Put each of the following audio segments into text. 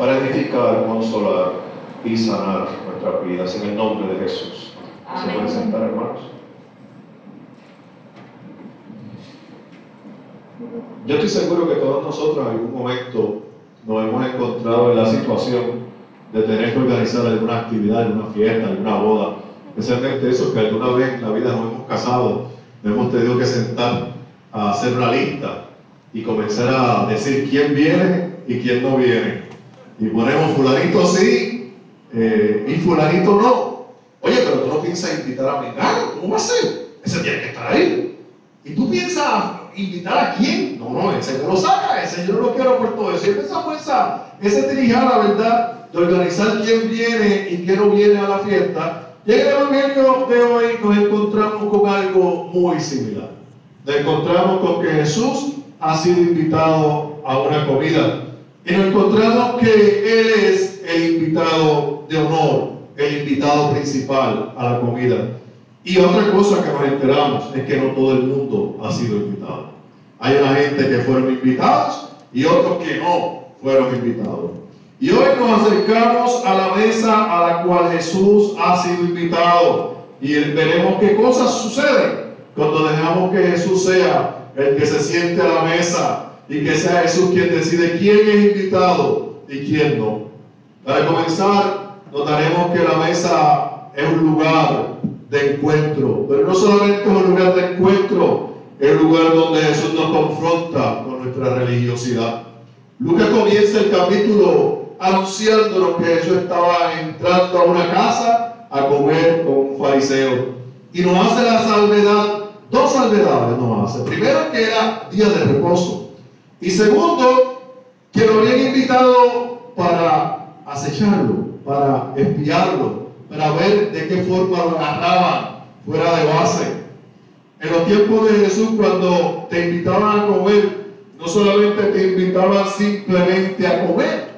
para edificar, consolar y sanar nuestras vidas en el nombre de Jesús. ¿Se pueden sentar, hermanos? Yo estoy seguro que todos nosotros en algún momento nos hemos encontrado en la situación de tener que organizar alguna actividad, alguna fiesta, alguna boda, especialmente esos que alguna vez en la vida nos hemos casado, nos hemos tenido que sentar a hacer una lista y comenzar a decir quién viene y quién no viene. Y ponemos fulanito sí eh, y fulanito no. Oye, pero tú no piensas invitar a Mengano, ¿cómo va a ser? Ese tiene que estar ahí. ¿Y tú piensas invitar a quién? No, no, ese no lo saca, ese yo no lo quiero por todo eso. Y esa, ese la ¿verdad? De organizar quién viene y quién no viene a la fiesta. Y en el Evangelio de hoy nos encontramos con algo muy similar. Nos encontramos con que Jesús ha sido invitado a una comida. Encontramos que Él es el invitado de honor, el invitado principal a la comida. Y otra cosa que nos enteramos es que no todo el mundo ha sido invitado. Hay una gente que fueron invitados y otros que no fueron invitados. Y hoy nos acercamos a la mesa a la cual Jesús ha sido invitado y veremos qué cosas suceden cuando dejamos que Jesús sea el que se siente a la mesa y que sea Jesús quien decide quién es invitado y quién no. Para comenzar, notaremos que la mesa es un lugar de encuentro, pero no solamente es un lugar de encuentro, es un lugar donde Jesús nos confronta con nuestra religiosidad. Lucas comienza el capítulo anunciándonos que Jesús estaba entrando a una casa a comer con un fariseo y nos hace la salvedad, dos salvedades nos hace. Primero que era día de reposo y segundo que lo habían invitado para acecharlo, para espiarlo, para ver de qué forma lo agarraban fuera de base. En los tiempos de Jesús, cuando te invitaban a comer, no solamente te invitaban simplemente a comer,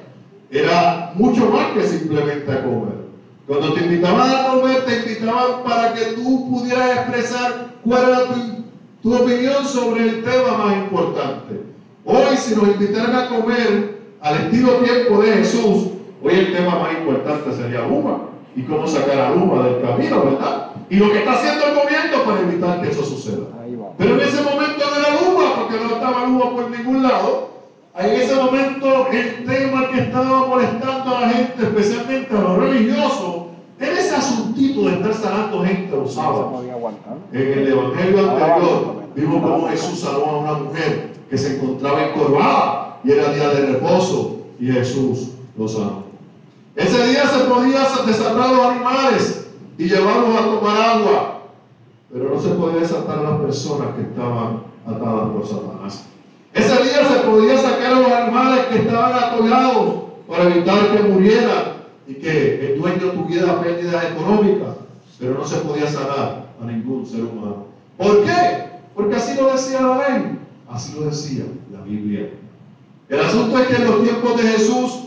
era mucho más que simplemente a comer. Cuando te invitaban a comer, te invitaban para que tú pudieras expresar cuál era tu, tu opinión sobre el tema más importante. Hoy, si nos invitaran a comer al estilo tiempo de Jesús, hoy el tema más importante sería uva y cómo sacar a Luma del camino, ¿verdad? Y lo que está haciendo el gobierno para evitar que eso suceda. Pero en ese momento de la Luma, porque no estaba Luma por ningún lado, en ese momento el tema que estaba molestando a la gente, especialmente a los religiosos, era ese asuntito de estar sanando gente los sábados. En el evangelio anterior vimos cómo Jesús sanó a una mujer que se encontraba encorvada y era día de reposo y Jesús lo sanó. Ese día se podía desatar los animales y llevarlos a tomar agua, pero no se podía desatar a las personas que estaban atadas por Satanás. Ese día se podía sacar a los animales que estaban atollados para evitar que murieran y que el dueño tuviera pérdidas económicas, pero no se podía sanar a ningún ser humano. ¿Por qué? Porque así lo decía la ley, así lo decía la Biblia. El asunto es que en los tiempos de Jesús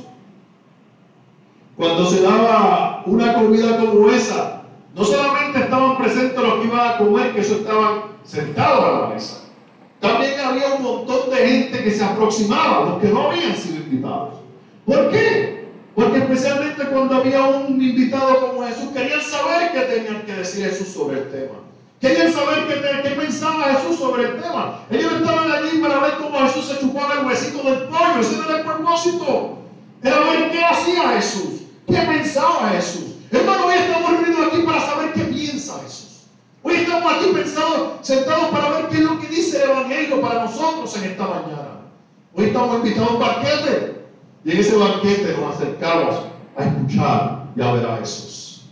cuando se daba una comida como esa, no solamente estaban presentes los que iban a comer, que eso estaban sentados a la mesa. También había un montón de gente que se aproximaba, los que no habían sido invitados. ¿Por qué? Porque especialmente cuando había un invitado como Jesús, querían saber qué tenían que decir Jesús sobre el tema. Querían saber qué, pensaba Jesús sobre el tema. Ellos estaban allí para ver cómo Jesús se chupaba el huesito del pollo. Ese era el propósito. Era ver qué hacía Jesús. ¿Qué pensaba Jesús? Hermano, hoy estamos reunidos aquí para saber qué piensa Jesús. Hoy estamos aquí pensados, sentados para ver qué es lo que dice el Evangelio para nosotros en esta mañana. Hoy estamos invitados a un banquete. Y en ese banquete nos acercamos a escuchar y a ver a Jesús.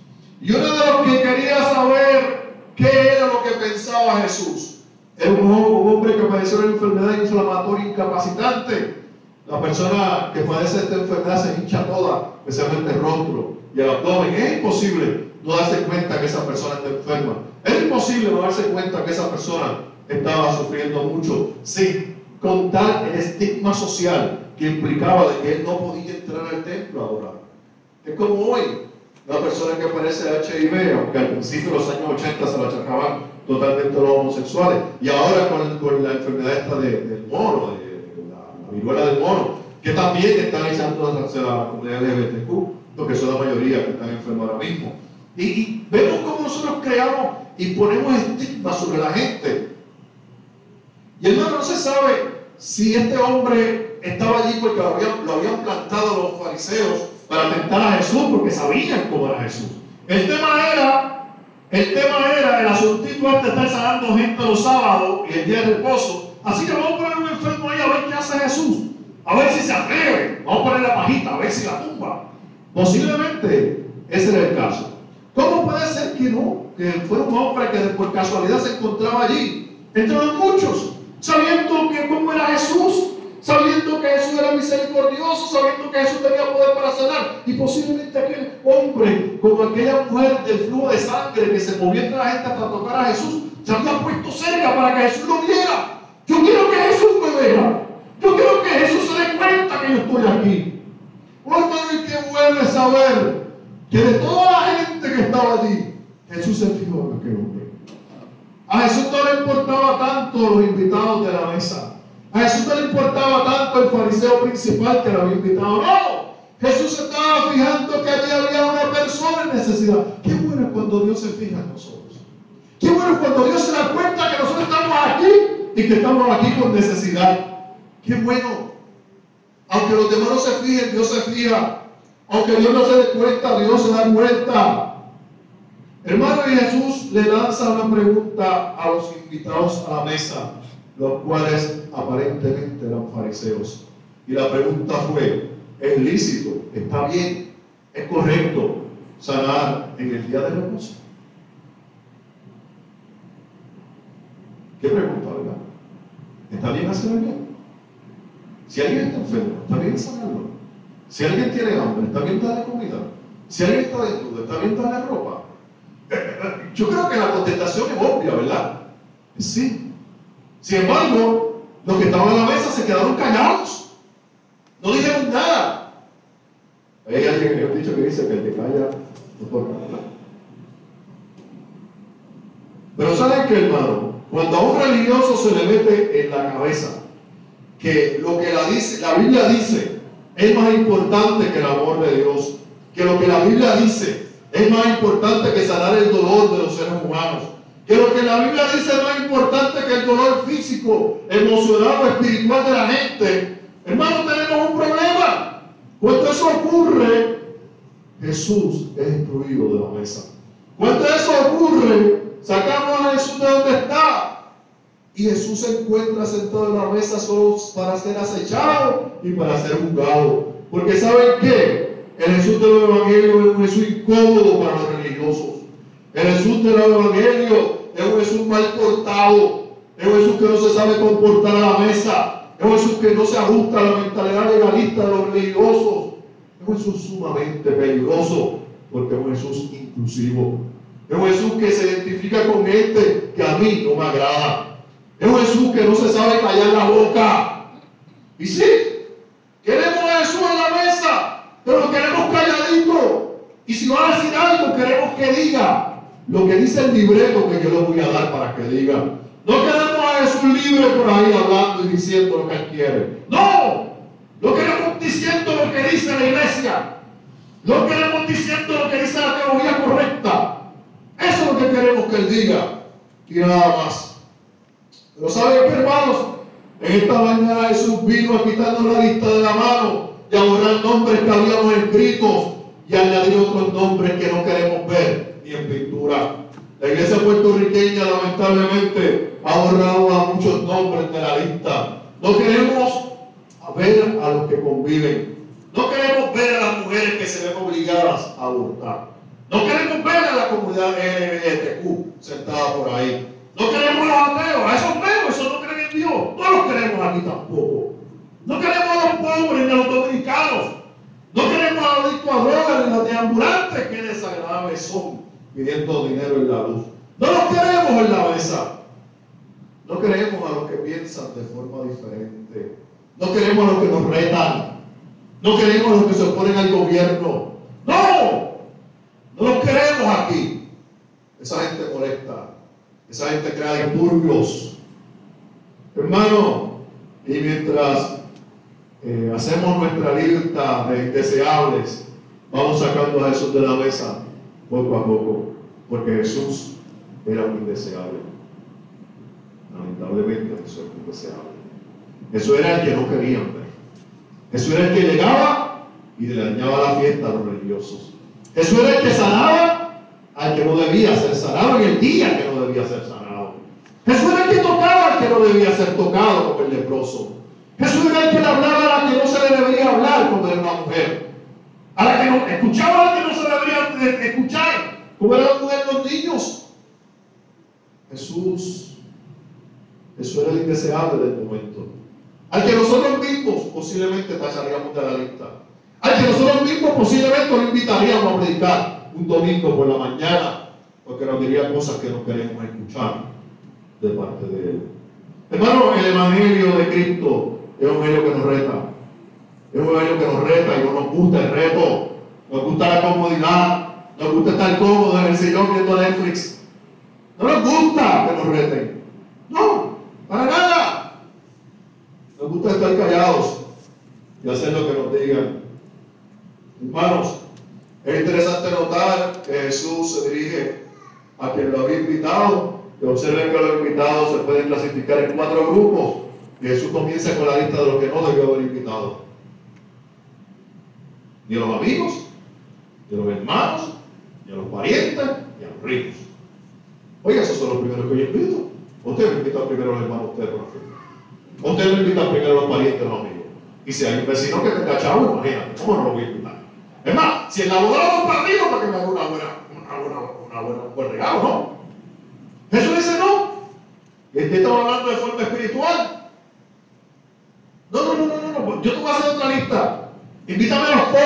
Y uno de los que quería saber qué era lo que pensaba Jesús era un, hombre que padeció una enfermedad inflamatoria incapacitante la persona que padece esta enfermedad se hincha toda, especialmente el rostro y el abdomen. Es imposible no darse cuenta que esa persona está enferma. Es imposible no darse cuenta que esa persona estaba sufriendo mucho sin contar el estigma social que implicaba de que él no podía entrar al templo a adorar. Es como hoy, una persona que padece HIV, aunque al principio de los años 80 se la achacaban totalmente los homosexuales, y ahora con, la enfermedad esta del mono, de, viruela del mono, que también están echando hacia la comunidad LGBTQ, porque son la mayoría que están enfermos ahora mismo. Y, vemos cómo nosotros creamos y ponemos estigma sobre la gente. Y hermano, no se sabe si este hombre estaba allí porque lo lo habían plantado los fariseos para tentar a Jesús, porque sabían cómo era Jesús. El tema era, el tema era el asuntito este de estar sanando gente los sábados y el día de reposo. Así que vamos a poner un enfermo ahí a ver qué hace Jesús. A ver si se atreve. Vamos a poner la pajita, a ver si la tumba. Posiblemente ese era el caso. ¿Cómo puede ser que no? Que fuera un hombre que por casualidad se encontraba allí, entre los muchos, sabiendo que cómo era Jesús, sabiendo que Jesús era misericordioso, sabiendo que Jesús tenía poder para sanar. Y posiblemente aquel hombre, como aquella mujer del flujo de sangre que se movía entre la gente hasta tocar a Jesús, se había puesto cerca para que Jesús lo viera. Yo quiero que Jesús me vea. Yo quiero que Jesús se dé cuenta que yo estoy aquí. Oh hermano, y qué bueno saber que de toda la gente que estaba allí, Jesús se fijó en aquel hombre. A Jesús no le importaba tanto los invitados de la mesa. A Jesús no le importaba tanto el fariseo principal que lo había invitado. No, Jesús estaba fijando que allí había una persona en necesidad. Qué bueno es cuando Dios se fija en nosotros. Qué bueno es cuando Dios se da cuenta que nosotros estamos aquí y que estamos aquí con necesidad. Qué bueno. Aunque los demás no se fijen, Dios se fija. Aunque Dios no se dé cuenta, Dios se da cuenta. Hermano, y Jesús le lanza una pregunta a los invitados a la mesa los cuales aparentemente eran fariseos. Y la pregunta fue, ¿es lícito? ¿Está bien? ¿Es correcto sanar en el día de reposo? ¿Qué pregunta, verdad? ¿Está bien hacerlo bien? Si alguien está enfermo, ¿está bien sanarlo? Si alguien tiene hambre, ¿está bien darle comida? Si alguien está desnudo, ¿está bien darle ropa? Yo creo que la contestación es obvia, ¿verdad? Sí, sin embargo, los que estaban a la mesa se quedaron callados. No dijeron nada. Hay alguien que dicho que dice que el que calla no puede hablar. Pero ¿saben qué, hermano? Cuando a un religioso se le mete en la cabeza que lo que la, dice, la Biblia dice es más importante que el amor de Dios, que lo que la Biblia dice es más importante que sanar el dolor de los seres humanos, que lo que la Biblia dice es más importante que el dolor físico, emocional o espiritual de la gente, hermano, tenemos un problema. Cuando eso ocurre, Jesús es excluido de la mesa. Cuando eso ocurre, sacamos a Jesús de donde está. Y Jesús se encuentra sentado en la mesa solo para ser acechado y para ser juzgado. Porque ¿saben qué? El Jesús del Evangelio es un Jesús incómodo para los religiosos. El Jesús del Evangelio. Es un Jesús mal portado, es un Jesús que no se sabe comportar a la mesa, es un Jesús que no se ajusta a la mentalidad legalista de los religiosos, es un Jesús sumamente peligroso, porque es un Jesús inclusivo, es un Jesús que se identifica con gente que a mí no me agrada, es un Jesús que no se sabe callar la boca. Y sí, queremos a Jesús en la mesa, pero queremos calladito. Y si va a decir algo, queremos que diga, lo que dice el libreto que yo le voy a dar para que diga. No queremos a Jesús libre por ahí hablando y diciendo lo que él quiere. No, no queremos diciendo lo que dice la iglesia. No queremos diciendo lo que dice la teología correcta. Eso es lo que queremos que él diga. Y nada más. Pero ¿saben qué, hermanos? En esta mañana Jesús vino a quitarnos la lista de la mano y a borrar nombres que habíamos escritos y añadir otros nombres que no queremos ver ni en pintura. La iglesia puertorriqueña lamentablemente ha borrado a muchos nombres de la lista. No queremos ver a los que conviven. No queremos ver a las mujeres que se ven obligadas a abortar. No queremos ver a la comunidad LGBTQ sentada por ahí. No queremos a los ateos, a esos ateos, esos no creen en Dios. No los queremos aquí tampoco. No queremos a los pobres ni a los dominicanos. No queremos a los dictadores ni a los deambulantes, que desagradables son pidiendo dinero en la luz. No los queremos en la mesa. No queremos a los que piensan de forma diferente. No queremos a los que nos retan. No queremos a los que se oponen al gobierno. No. No los queremos aquí. Esa gente molesta. Esa gente crea disturbios. Hermano, y mientras eh, hacemos nuestra lista de indeseables, vamos sacando a Jesús de la mesa poco a poco, porque Jesús era un indeseable. Lamentablemente Jesús era un indeseable. Eso era el que no querían ver. Jesús era el que llegaba y le dañaba la fiesta a los religiosos. Jesús era el que sanaba al que no debía ser sanado en el día que no debía ser sanado. Jesús era el que tocaba al que no debía ser tocado como el leproso. Jesús era el que le hablaba a la que no se le debería hablar como era una mujer. A la que no, escuchaba a la que no se debería escuchar como era la mujer los niños. Jesús, Jesús era el indeseable del momento. Al que nosotros mismos posiblemente pasaríamos de la lista. Al que nosotros mismos posiblemente lo invitaríamos a predicar un domingo por la mañana, porque nos diría cosas que no queremos escuchar de parte de Él. Hermano, el Evangelio de Cristo es un Evangelio que nos reta. Es un Evangelio que nos reta y no nos gusta el reto. Nos gusta la comodidad. Nos gusta estar cómodos en el sillón viendo Netflix. No nos gusta que nos reten. No, para nada. Nos gusta estar callados y hacer lo que nos digan. Hermanos, es interesante notar que Jesús se dirige a quien lo había invitado. Y observen que los invitados se pueden clasificar en cuatro grupos. Y Jesús comienza con la lista de los que no debió haber invitado. Ni a los amigos, ni a los hermanos, ni a los parientes, ni a los ricos. Oiga, esos son los primeros que yo invito. Usted me invita primero a los hermanos, usted no Usted no invita primero a los parientes, a los amigos. Y si hay un vecino que tenga chavo, imagínate, ¿cómo no lo voy a invitar? Es más, si el abogado para arriba para que me haga una buena, una buena, una buena, un buen regalo, ¿no? Jesús dice no. Este estaba hablando de forma espiritual. No, no, no, no, no, Yo te voy a hacer otra lista. Invítame a los pobres.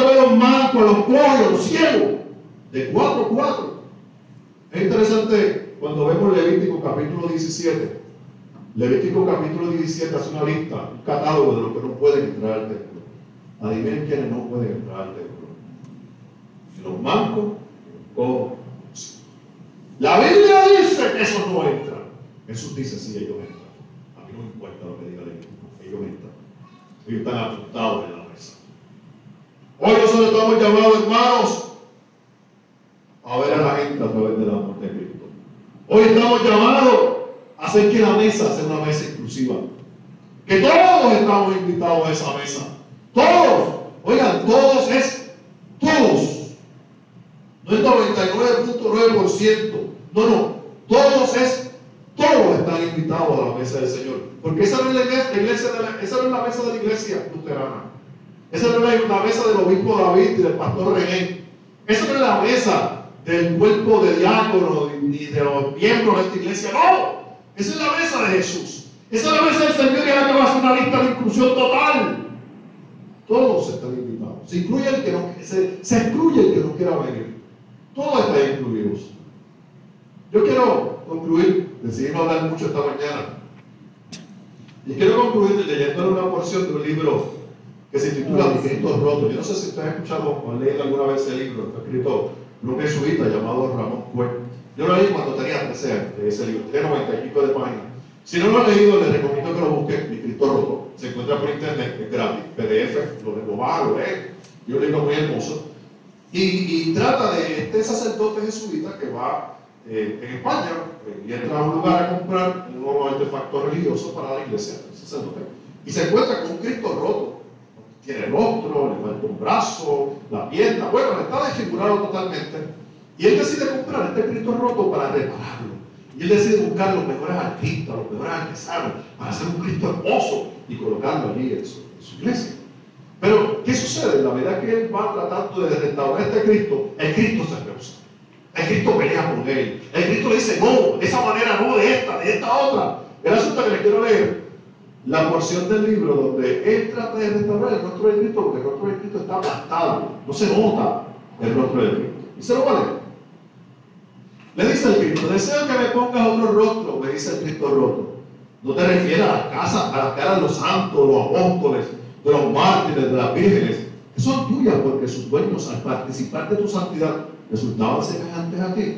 A los mancos, los a los ciegos. De cuatro a cuatro. Es interesante cuando vemos Levítico capítulo 17. Levítico capítulo 17 hace una lista, un catálogo de los que no pueden entrar al templo. Adivinen quiénes no pueden entrar al templo. Los mancos, los cojos. La Biblia dice que esos no entran. Jesús dice, sí, ellos entran. A mí no me importa lo que diga la Biblia. Ellos entran. Ellos están apuntados en la mesa. Hoy estamos llamados, hermanos, a ver a la gente a través del amor de Cristo. Hoy estamos llamados a hacer que la mesa sea una mesa exclusiva. Que todos estamos invitados a esa mesa. Todos. Oigan, todos es todos. No es 99.9%. No, no. Todos es, todos están invitados a la mesa del Señor. Porque esa no es la, iglesia, esa no es la mesa de la iglesia luterana. Esa no es la mesa del obispo David y del pastor René. Esa no es la mesa del cuerpo de diácono ni de los miembros de esta iglesia. No. Esa es la mesa de Jesús. Esa es la mesa del Señor y ahora que va a hacer una lista de inclusión total. Todos están invitados. Se incluye el que no, se, excluye el que no quiera venir. Todos están incluidos. Yo quiero concluir, decidimos hablar mucho esta mañana. Y quiero concluir leyendo una porción de un libro que se titula Distintos Rotos. Yo no sé si ustedes han escuchado o han leído alguna vez ese libro, está escrito por un jesuita llamado Ramón Cuen. Yo lo leí cuando tenía 13 años, ese libro, tiene 90 y pico de páginas. Si no lo han leído, les recomiendo que lo busquen, Cristo Roto. Se encuentra por internet, es gratis, PDF, lo, va, lo lee. Y un libro muy hermoso. Y, trata de este sacerdote jesuita que va eh, en España eh, y entra a un lugar a comprar un nuevo artefacto religioso para la iglesia. Y se encuentra con un Cristo roto. Tiene el rostro, le falta un brazo, la pierna, bueno, está desfigurado totalmente. Y él decide comprar este Cristo roto para repararlo. Y él decide buscar los mejores artistas, los mejores artesanos, para hacer un Cristo hermoso y colocarlo allí en su, iglesia. Pero, ¿qué sucede? La medida que él va tratando de restaurar este Cristo, el Cristo se rehúsa. El Cristo pelea con él. El Cristo le dice, no, esa manera no, de esta, de esta otra. El asunto que le quiero leer, la porción del libro donde él trata de restaurar el rostro de Cristo, porque el rostro de Cristo está aplastado, no se nota el rostro de Cristo. Y se lo va a leer. Le dice el Cristo, deseo que me pongas otro rostro, me dice el Cristo roto. No te refieres a las casas, a las caras de los santos, los apóstoles, de los mártires, de las vírgenes, que son tuyas porque sus dueños al participar de tu santidad resultaban semejantes a ti.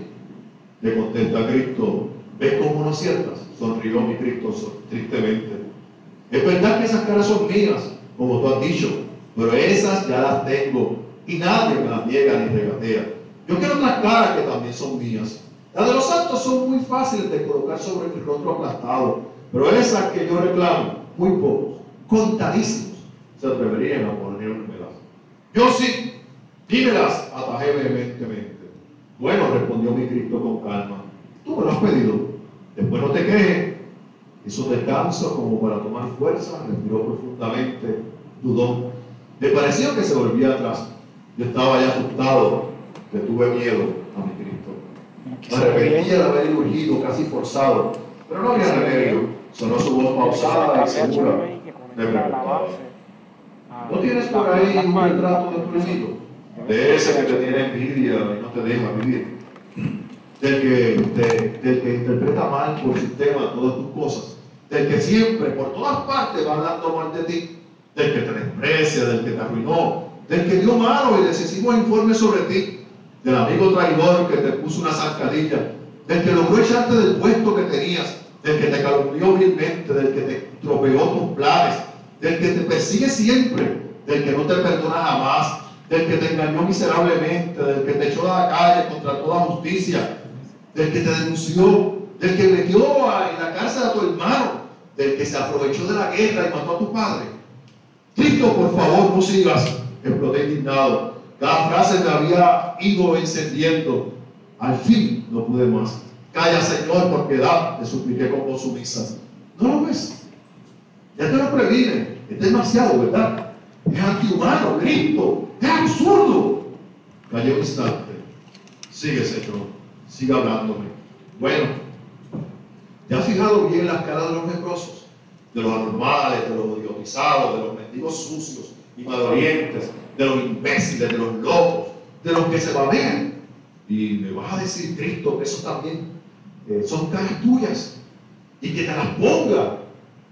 Le contesta Cristo, ¿ves cómo no aciertas? Sonrió mi Cristo tristemente. Es verdad que esas caras son mías, como tú has dicho, pero esas ya las tengo y nadie me las niega ni regatea. Yo quiero otras caras que también son mías. Las de los santos son muy fáciles de colocar sobre mi rostro aplastado, pero esas que yo reclamo, muy pocos, contadísimos, se atreverían a ponérmelas. Yo sí, dímelas, atajé vehementemente. Bueno, respondió mi Cristo con calma, tú me lo has pedido, después no te quejes. Hizo descanso como para tomar fuerza, respiró profundamente, dudó. Le pareció que se volvía atrás. Yo estaba ya asustado, le tuve miedo a mi Cristo. Me arrepentía de haber urgido, casi forzado, pero no había remedio. Sonó su voz pausada y segura. Me preguntaba. ¿No tienes por ahí un retrato de tu? De ese que te tiene envidia y no te deja vivir. Del que, del que interpreta mal por sistema todas tus cosas. Del que siempre, por todas partes, va hablando mal de ti. Del que te desprecia, del que te arruinó, del que dio malo y decisivo informe sobre ti, del amigo traidor que te puso una zancadilla, del que logró echarte del puesto que tenías, del que te calumnió vilmente, del que te tropeó tus planes, del que te persigue siempre, del que no te perdona jamás, del que te engañó miserablemente, del que te echó a la calle contra toda justicia, del que te denunció, del que metió en la cárcel a tu hermano, del que se aprovechó de la guerra y mató a tu padre. Cristo, por favor, no sigas exploté indignado. Cada frase me había ido encendiendo. Al fin no pude más. Calla, Señor, por piedad, le supliqué con voz sumisa. ¿No lo ves? Ya te lo previne. Es demasiado, ¿verdad? Es antihumano, Cristo. Es absurdo. Cayó un instante. Sigue, Señor. Sigue hablándome. Bueno, ¿te has fijado bien las caras de los leprosos? De los anormales, de los idiotizados, de los mendigos sucios, y malorientes, de los imbéciles, de los locos, de los que se babean. Y me vas a decir, Cristo, que eso también eh, son caras tuyas y que te las ponga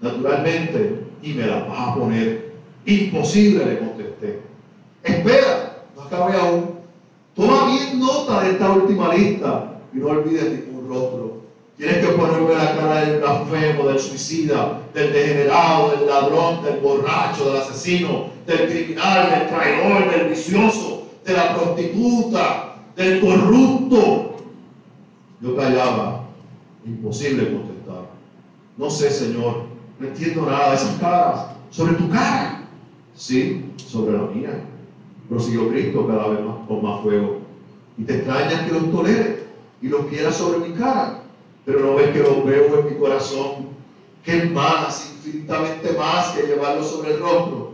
naturalmente y me las vas a poner. Imposible, le contesté. Espera, no acabe aún. De esta última lista y no olvides ningún rostro. Tienes que ponerme la cara del blasfemo, del suicida, del degenerado, del ladrón, del borracho, del asesino, del criminal, del traidor, del vicioso, de la prostituta, del corrupto. Yo callaba, imposible contestar. No sé, Señor, no entiendo nada de esas caras. Sobre tu cara, sí, sobre la mía. Prosiguió Cristo cada vez más con más fuego. Y te extraña que los tolere y los quiera sobre mi cara. Pero no ves que los veo en mi corazón, que es más, infinitamente más que llevarlo sobre el rostro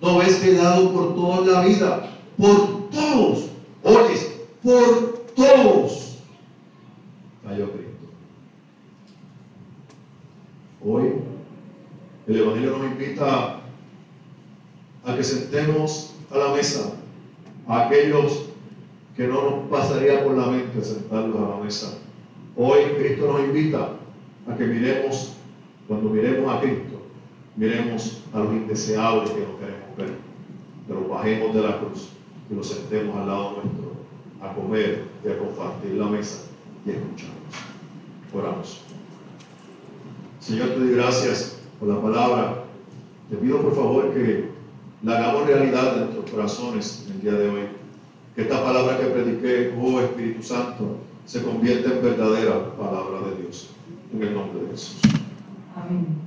no ves que por toda la vida, por todos, oyes, por todos, cayó Cristo. Hoy el Evangelio nos invita a que sentemos a la mesa a aquellos que no nos pasaría por la mente sentarlos a la mesa. Hoy Cristo nos invita a que miremos, cuando miremos a Cristo, miremos a los indeseables que no queremos ver, que los bajemos de la cruz y los sentemos al lado nuestro a comer y a compartir la mesa y a escucharnos. Oramos. Señor, te doy gracias por la palabra. Te pido por favor que la hagamos realidad en nuestros corazones en el día de hoy. Que esta palabra que prediqué, oh Espíritu Santo, se convierta en verdadera palabra de Dios. En el nombre de Jesús. Amén.